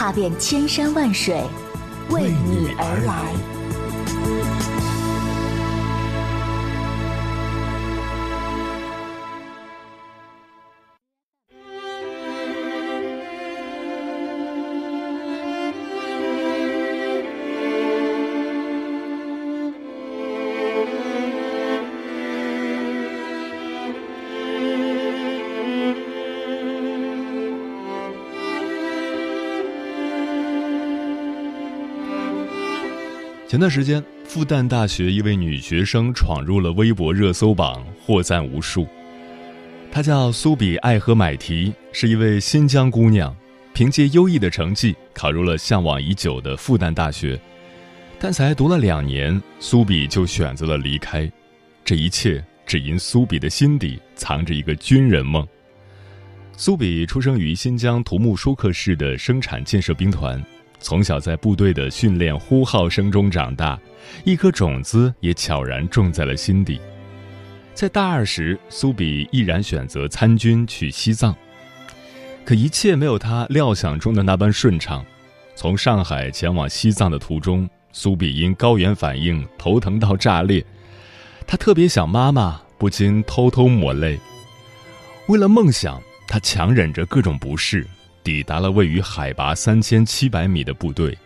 踏遍千山万水，为你而来。前段时间，复旦大学一位女学生闯入了微博热搜榜，获赞无数。她叫苏比艾和买提，是一位新疆姑娘，凭借优异的成绩考入了向往已久的复旦大学。但才读了两年，苏比就选择了离开。这一切只因苏比的心底藏着一个军人梦。苏比出生于新疆土木舒克市的生产建设兵团。从小在部队的训练呼号声中长大，一颗种子也悄然种在了心底。在大二时，苏比毅然选择参军去西藏，可一切没有他料想中的那般顺畅。从上海前往西藏的途中，苏比因高原反应头疼到炸裂，他特别想妈妈，不禁偷偷抹泪。为了梦想，他强忍着各种不适。抵达了位于海拔三千七百米的部队，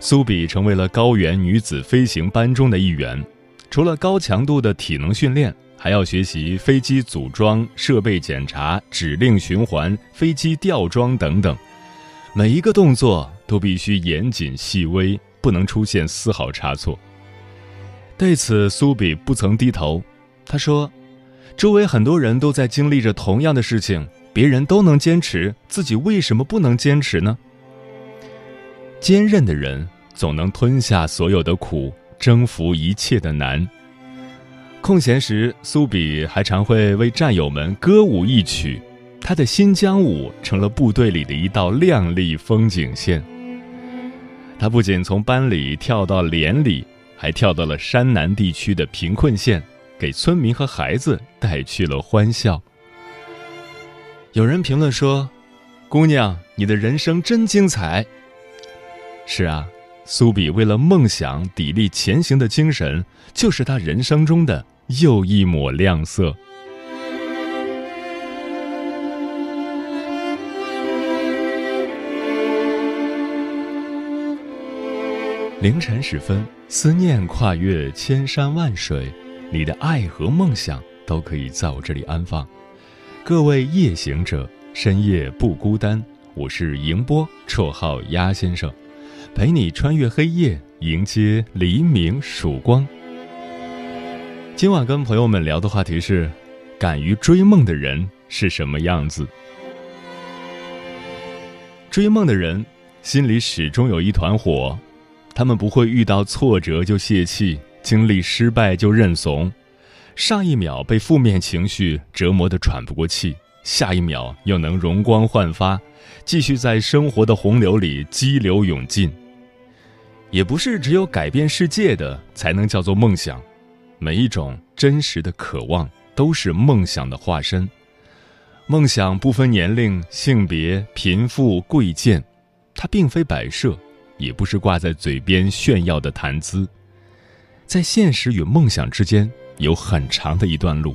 苏比成为了高原女子飞行班中的一员。除了高强度的体能训练，还要学习飞机组装、设备检查、指令循环、飞机吊装等等，每一个动作都必须严谨细微，不能出现丝毫差错。对此，苏比不曾低头。他说：“周围很多人都在经历着同样的事情。”别人都能坚持，自己为什么不能坚持呢？坚韧的人总能吞下所有的苦，征服一切的难。空闲时，苏比还常会为战友们歌舞一曲，他的新疆舞成了部队里的一道亮丽风景线。他不仅从班里跳到连里，还跳到了山南地区的贫困县，给村民和孩子带去了欢笑。有人评论说：“姑娘，你的人生真精彩。”是啊，苏比为了梦想砥砺前行的精神，就是他人生中的又一抹亮色。凌晨时分，思念跨越千山万水，你的爱和梦想都可以在我这里安放。各位夜行者，深夜不孤单。我是迎波，绰号鸭先生，陪你穿越黑夜，迎接黎明曙光。今晚跟朋友们聊的话题是：敢于追梦的人是什么样子？追梦的人心里始终有一团火，他们不会遇到挫折就泄气，经历失败就认怂。上一秒被负面情绪折磨得喘不过气，下一秒又能容光焕发，继续在生活的洪流里激流勇进。也不是只有改变世界的才能叫做梦想，每一种真实的渴望都是梦想的化身。梦想不分年龄、性别、贫富、贵贱，它并非摆设，也不是挂在嘴边炫耀的谈资，在现实与梦想之间。有很长的一段路，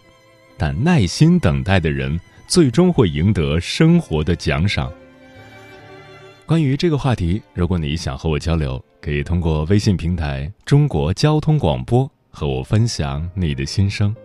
但耐心等待的人最终会赢得生活的奖赏。关于这个话题，如果你想和我交流，可以通过微信平台“中国交通广播”和我分享你的心声。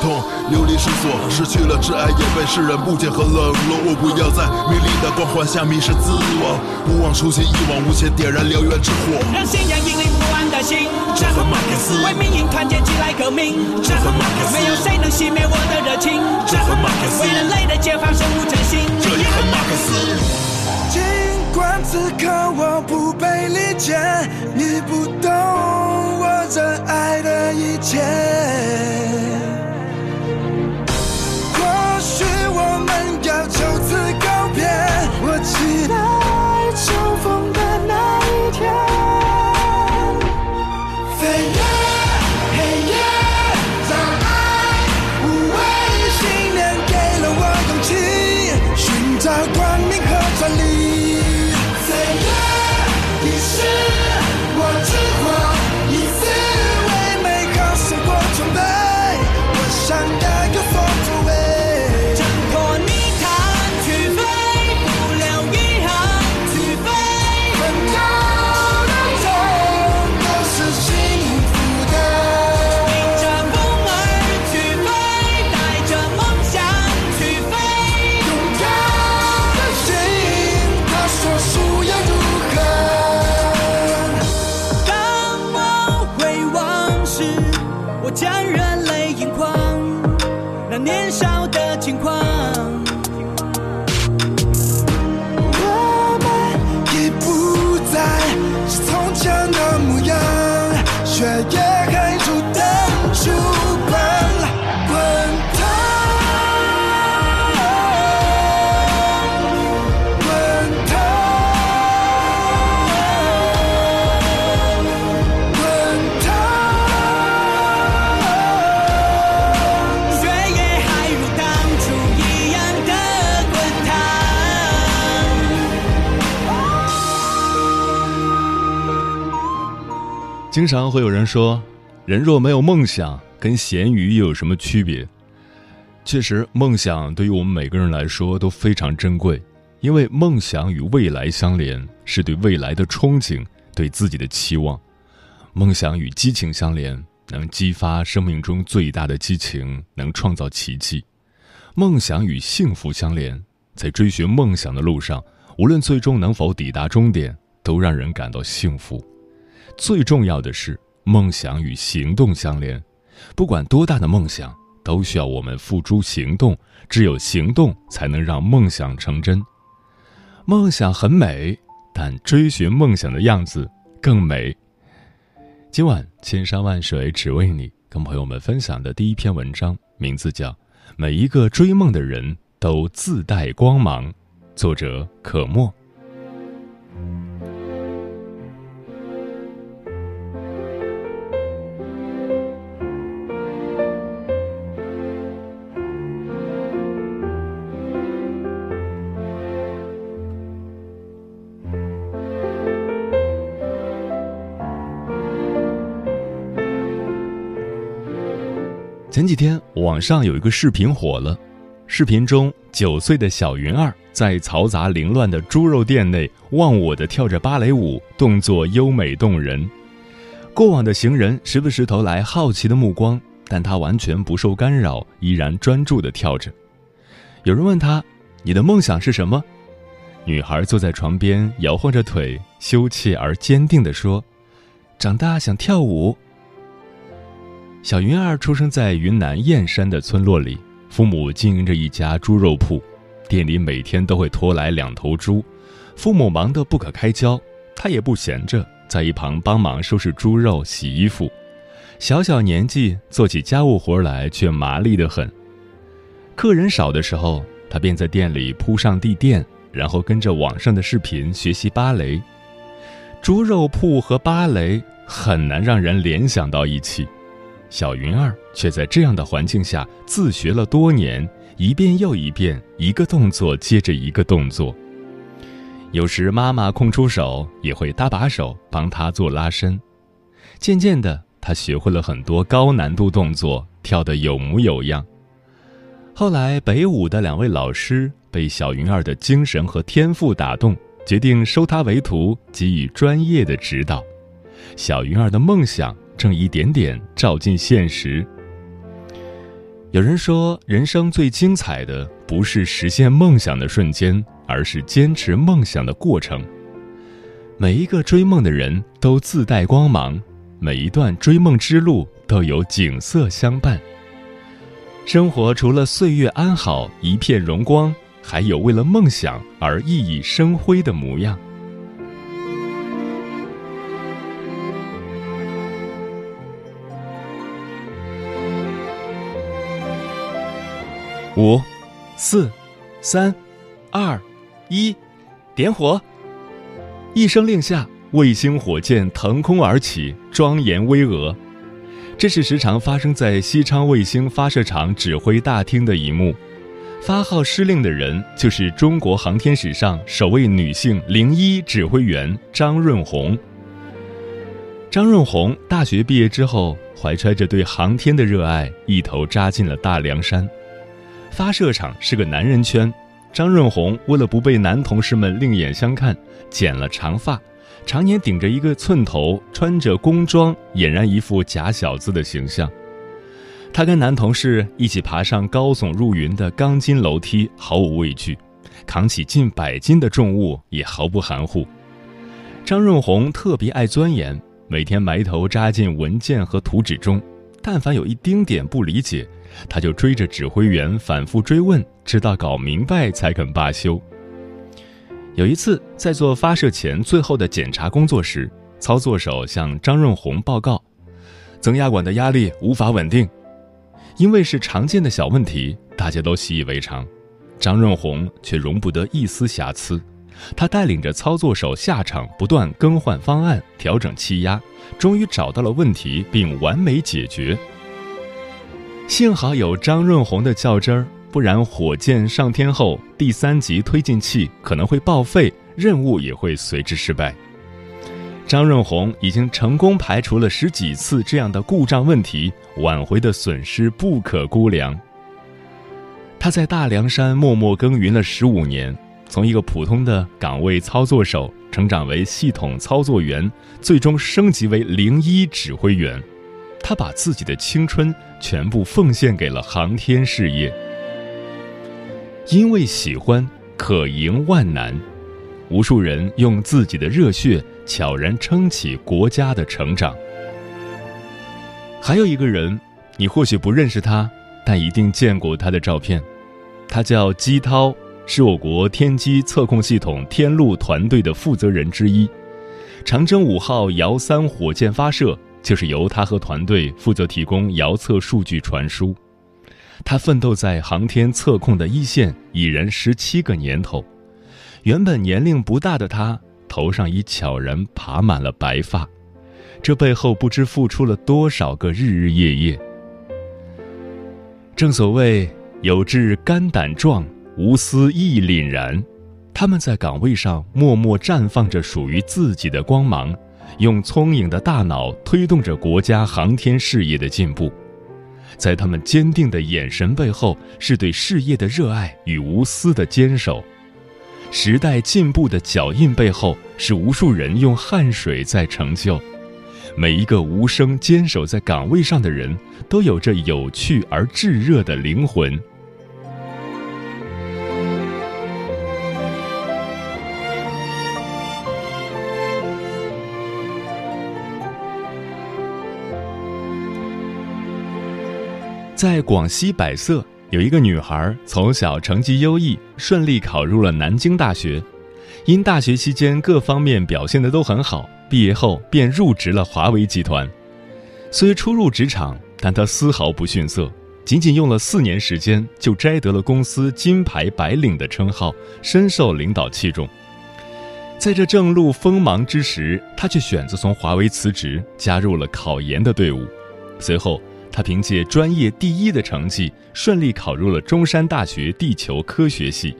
痛，流离失所，失去了挚爱，也被世人不解和冷落。我不要在名利的光环下迷失自我，不忘初心，一往无前，点燃燎原之火，让信仰引领不安的心。这和马克思为民营团结起来革命，这和马克思没有谁能熄灭我的热情。这和马克思为人类的解放，守护真心。这也和马克思。尽管此刻我不被理解，你不懂我热爱的一切。经常会有人说，人若没有梦想，跟咸鱼又有什么区别？确实，梦想对于我们每个人来说都非常珍贵，因为梦想与未来相连，是对未来的憧憬，对自己的期望；梦想与激情相连，能激发生命中最大的激情，能创造奇迹；梦想与幸福相连，在追寻梦想的路上，无论最终能否抵达终点，都让人感到幸福。最重要的是，梦想与行动相连。不管多大的梦想，都需要我们付诸行动。只有行动，才能让梦想成真。梦想很美，但追寻梦想的样子更美。今晚千山万水只为你，跟朋友们分享的第一篇文章，名字叫《每一个追梦的人都自带光芒》，作者可墨。前几天网上有一个视频火了，视频中九岁的小云儿在嘈杂凌乱的猪肉店内忘我的跳着芭蕾舞，动作优美动人。过往的行人时不时投来好奇的目光，但她完全不受干扰，依然专注地跳着。有人问她：“你的梦想是什么？”女孩坐在床边摇晃着腿，羞怯而坚定地说：“长大想跳舞。”小云儿出生在云南燕山的村落里，父母经营着一家猪肉铺，店里每天都会拖来两头猪，父母忙得不可开交，她也不闲着，在一旁帮忙收拾猪肉、洗衣服。小小年纪做起家务活来却麻利得很。客人少的时候，她便在店里铺上地垫，然后跟着网上的视频学习芭蕾。猪肉铺和芭蕾很难让人联想到一起。小云儿却在这样的环境下自学了多年，一遍又一遍，一个动作接着一个动作。有时妈妈空出手，也会搭把手帮她做拉伸。渐渐的，她学会了很多高难度动作，跳得有模有样。后来，北舞的两位老师被小云儿的精神和天赋打动，决定收她为徒，给予专业的指导。小云儿的梦想。正一点点照进现实。有人说，人生最精彩的不是实现梦想的瞬间，而是坚持梦想的过程。每一个追梦的人都自带光芒，每一段追梦之路都有景色相伴。生活除了岁月安好、一片荣光，还有为了梦想而熠熠生辉的模样。五、四、三、二、一，点火！一声令下，卫星火箭腾空而起，庄严巍峨。这是时常发生在西昌卫星发射场指挥大厅的一幕。发号施令的人就是中国航天史上首位女性零一指挥员张润红。张润红大学毕业之后，怀揣着对航天的热爱，一头扎进了大凉山。发射场是个男人圈。张润红为了不被男同事们另眼相看，剪了长发，常年顶着一个寸头，穿着工装，俨然一副假小子的形象。他跟男同事一起爬上高耸入云的钢筋楼梯，毫无畏惧；扛起近百斤的重物也毫不含糊。张润红特别爱钻研，每天埋头扎进文件和图纸中，但凡有一丁点不理解。他就追着指挥员反复追问，直到搞明白才肯罢休。有一次，在做发射前最后的检查工作时，操作手向张润红报告，增压管的压力无法稳定。因为是常见的小问题，大家都习以为常，张润红却容不得一丝瑕疵。他带领着操作手下场，不断更换方案，调整气压，终于找到了问题，并完美解决。幸好有张润红的较真儿，不然火箭上天后第三级推进器可能会报废，任务也会随之失败。张润红已经成功排除了十几次这样的故障问题，挽回的损失不可估量。他在大凉山默默耕耘了十五年，从一个普通的岗位操作手成长为系统操作员，最终升级为零一指挥员。他把自己的青春全部奉献给了航天事业，因为喜欢可迎万难，无数人用自己的热血悄然撑起国家的成长。还有一个人，你或许不认识他，但一定见过他的照片。他叫姬涛，是我国天基测控系统天路团队的负责人之一。长征五号遥三火箭发射。就是由他和团队负责提供遥测数据传输，他奋斗在航天测控的一线已然十七个年头。原本年龄不大的他，头上已悄然爬满了白发，这背后不知付出了多少个日日夜夜。正所谓有志肝胆壮，无私意凛然，他们在岗位上默默绽放着属于自己的光芒。用聪颖的大脑推动着国家航天事业的进步，在他们坚定的眼神背后，是对事业的热爱与无私的坚守；时代进步的脚印背后，是无数人用汗水在成就。每一个无声坚守在岗位上的人，都有着有趣而炙热的灵魂。在广西百色，有一个女孩从小成绩优异，顺利考入了南京大学。因大学期间各方面表现的都很好，毕业后便入职了华为集团。虽初入职场，但她丝毫不逊色，仅仅用了四年时间就摘得了公司金牌白领的称号，深受领导器重。在这正露锋芒之时，她却选择从华为辞职，加入了考研的队伍。随后。他凭借专业第一的成绩，顺利考入了中山大学地球科学系。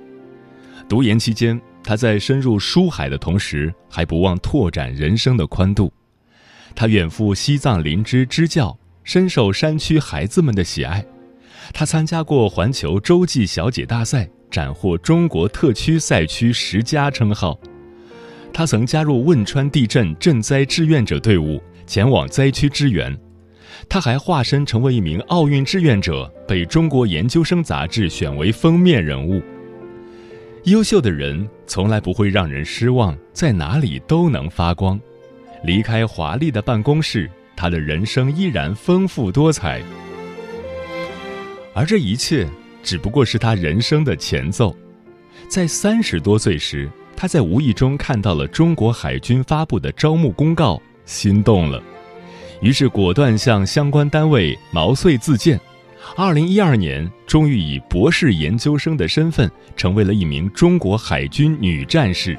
读研期间，他在深入书海的同时，还不忘拓展人生的宽度。他远赴西藏林芝支教，深受山区孩子们的喜爱。他参加过环球洲际小姐大赛，斩获中国特区赛区十佳称号。他曾加入汶川地震赈灾志愿者队伍，前往灾区支援。他还化身成为一名奥运志愿者，被中国研究生杂志选为封面人物。优秀的人从来不会让人失望，在哪里都能发光。离开华丽的办公室，他的人生依然丰富多彩。而这一切只不过是他人生的前奏。在三十多岁时，他在无意中看到了中国海军发布的招募公告，心动了，于是果断向相关单位毛遂自荐。二零一二年，终于以博士研究生的身份，成为了一名中国海军女战士。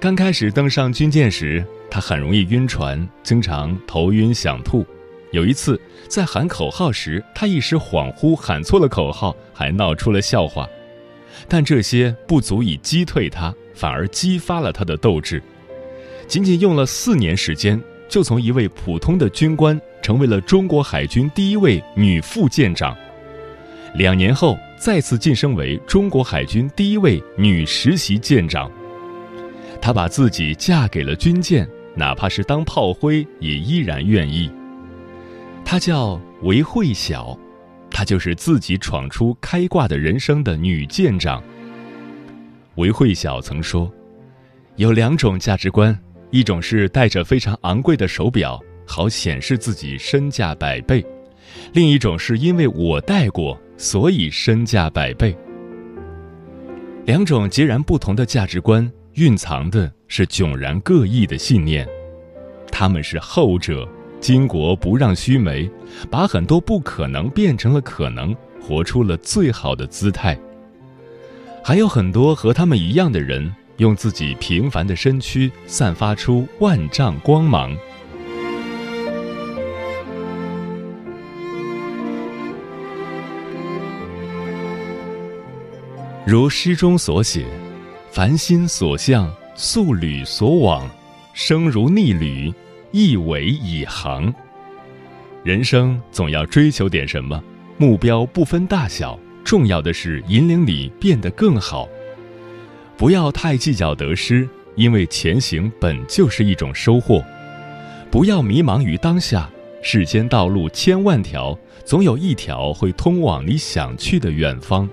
刚开始登上军舰时，她很容易晕船，经常头晕想吐。有一次，在喊口号时，她一时恍惚喊错了口号，还闹出了笑话。但这些不足以击退她，反而激发了她的斗志。仅仅用了四年时间，就从一位普通的军官。成为了中国海军第一位女副舰长。两年后，再次晋升为中国海军第一位女实习舰长。她把自己嫁给了军舰，哪怕是当炮灰，也依然愿意。她叫韦慧晓，她就是自己闯出开挂的人生的女舰长。韦慧晓曾说：“有两种价值观，一种是戴着非常昂贵的手表。”好显示自己身价百倍，另一种是因为我戴过，所以身价百倍。两种截然不同的价值观，蕴藏的是迥然各异的信念。他们是后者，巾帼不让须眉，把很多不可能变成了可能，活出了最好的姿态。还有很多和他们一样的人，用自己平凡的身躯，散发出万丈光芒。如诗中所写：“凡心所向，素履所往，生如逆旅，一为以航。”人生总要追求点什么，目标不分大小，重要的是引领你变得更好。不要太计较得失，因为前行本就是一种收获。不要迷茫于当下，世间道路千万条，总有一条会通往你想去的远方。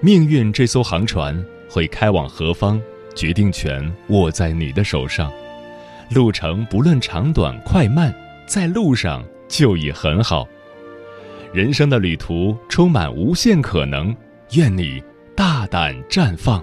命运这艘航船会开往何方，决定权握在你的手上。路程不论长短快慢，在路上就已很好。人生的旅途充满无限可能，愿你大胆绽放。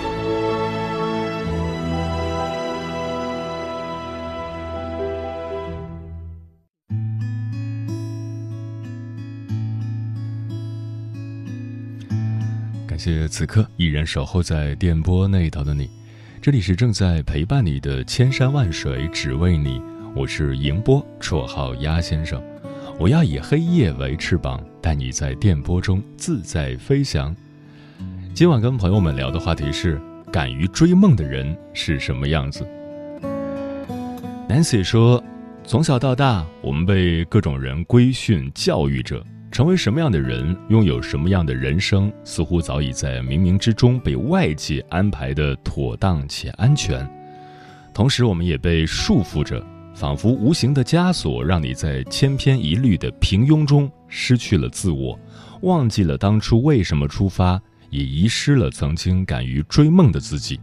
谢此刻依然守候在电波那头的你，这里是正在陪伴你的千山万水只为你，我是迎波，绰号鸭先生。我要以黑夜为翅膀，带你在电波中自在飞翔。今晚跟朋友们聊的话题是：敢于追梦的人是什么样子？Nancy 说，从小到大，我们被各种人规训教育着。成为什么样的人，拥有什么样的人生，似乎早已在冥冥之中被外界安排的妥当且安全。同时，我们也被束缚着，仿佛无形的枷锁，让你在千篇一律的平庸中失去了自我，忘记了当初为什么出发，也遗失了曾经敢于追梦的自己。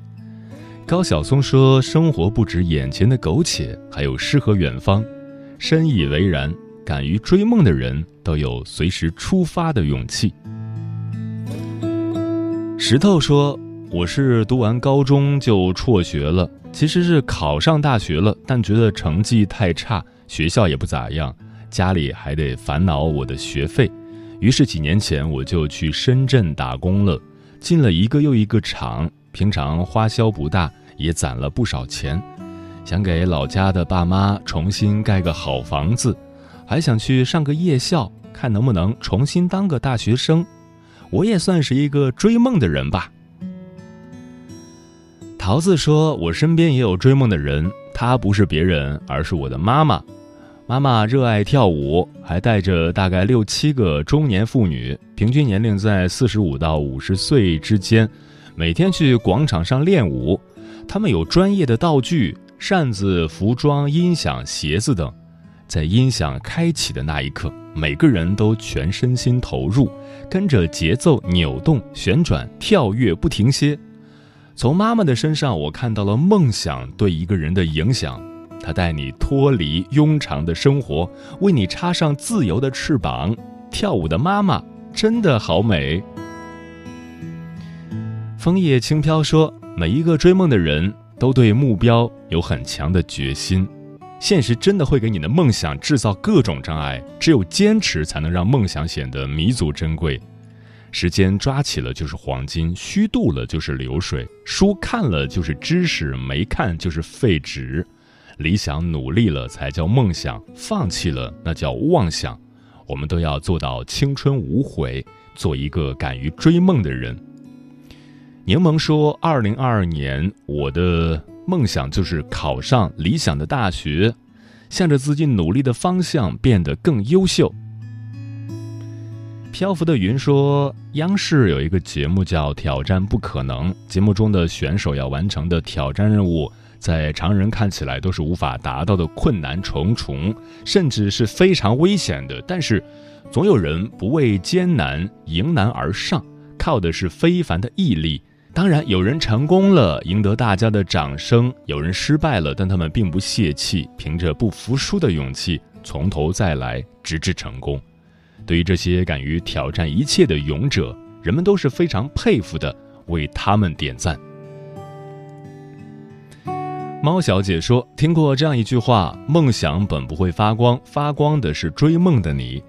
高晓松说：“生活不止眼前的苟且，还有诗和远方。”深以为然。敢于追梦的人都有随时出发的勇气。石头说：“我是读完高中就辍学了，其实是考上大学了，但觉得成绩太差，学校也不咋样，家里还得烦恼我的学费。于是几年前我就去深圳打工了，进了一个又一个厂，平常花销不大，也攒了不少钱。”想给老家的爸妈重新盖个好房子，还想去上个夜校，看能不能重新当个大学生。我也算是一个追梦的人吧。桃子说：“我身边也有追梦的人，她不是别人，而是我的妈妈。妈妈热爱跳舞，还带着大概六七个中年妇女，平均年龄在四十五到五十岁之间，每天去广场上练舞。他们有专业的道具。”扇子、服装、音响、鞋子等，在音响开启的那一刻，每个人都全身心投入，跟着节奏扭动、旋转、跳跃不停歇。从妈妈的身上，我看到了梦想对一个人的影响。她带你脱离庸常的生活，为你插上自由的翅膀。跳舞的妈妈真的好美。枫叶轻飘说：“每一个追梦的人。”都对目标有很强的决心，现实真的会给你的梦想制造各种障碍。只有坚持，才能让梦想显得弥足珍贵。时间抓起了就是黄金，虚度了就是流水。书看了就是知识，没看就是废纸。理想努力了才叫梦想，放弃了那叫妄想。我们都要做到青春无悔，做一个敢于追梦的人。柠檬说：“二零二二年，我的梦想就是考上理想的大学，向着自己努力的方向变得更优秀。”漂浮的云说：“央视有一个节目叫《挑战不可能》，节目中的选手要完成的挑战任务，在常人看起来都是无法达到的困难重重，甚至是非常危险的。但是，总有人不畏艰难，迎难而上，靠的是非凡的毅力。”当然，有人成功了，赢得大家的掌声；有人失败了，但他们并不泄气，凭着不服输的勇气，从头再来，直至成功。对于这些敢于挑战一切的勇者，人们都是非常佩服的，为他们点赞。猫小姐说：“听过这样一句话，梦想本不会发光，发光的是追梦的你。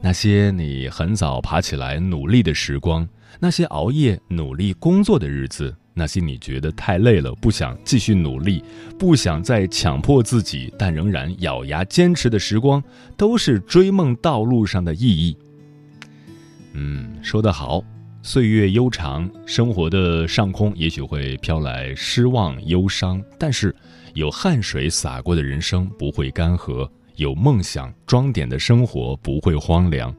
那些你很早爬起来努力的时光。”那些熬夜努力工作的日子，那些你觉得太累了，不想继续努力，不想再强迫自己，但仍然咬牙坚持的时光，都是追梦道路上的意义。嗯，说得好，岁月悠长，生活的上空也许会飘来失望、忧伤，但是有汗水洒过的人生不会干涸，有梦想装点的生活不会荒凉。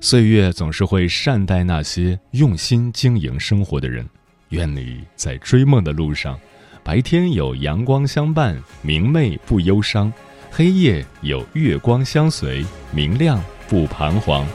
岁月总是会善待那些用心经营生活的人。愿你在追梦的路上，白天有阳光相伴，明媚不忧伤；黑夜有月光相随，明亮不彷徨。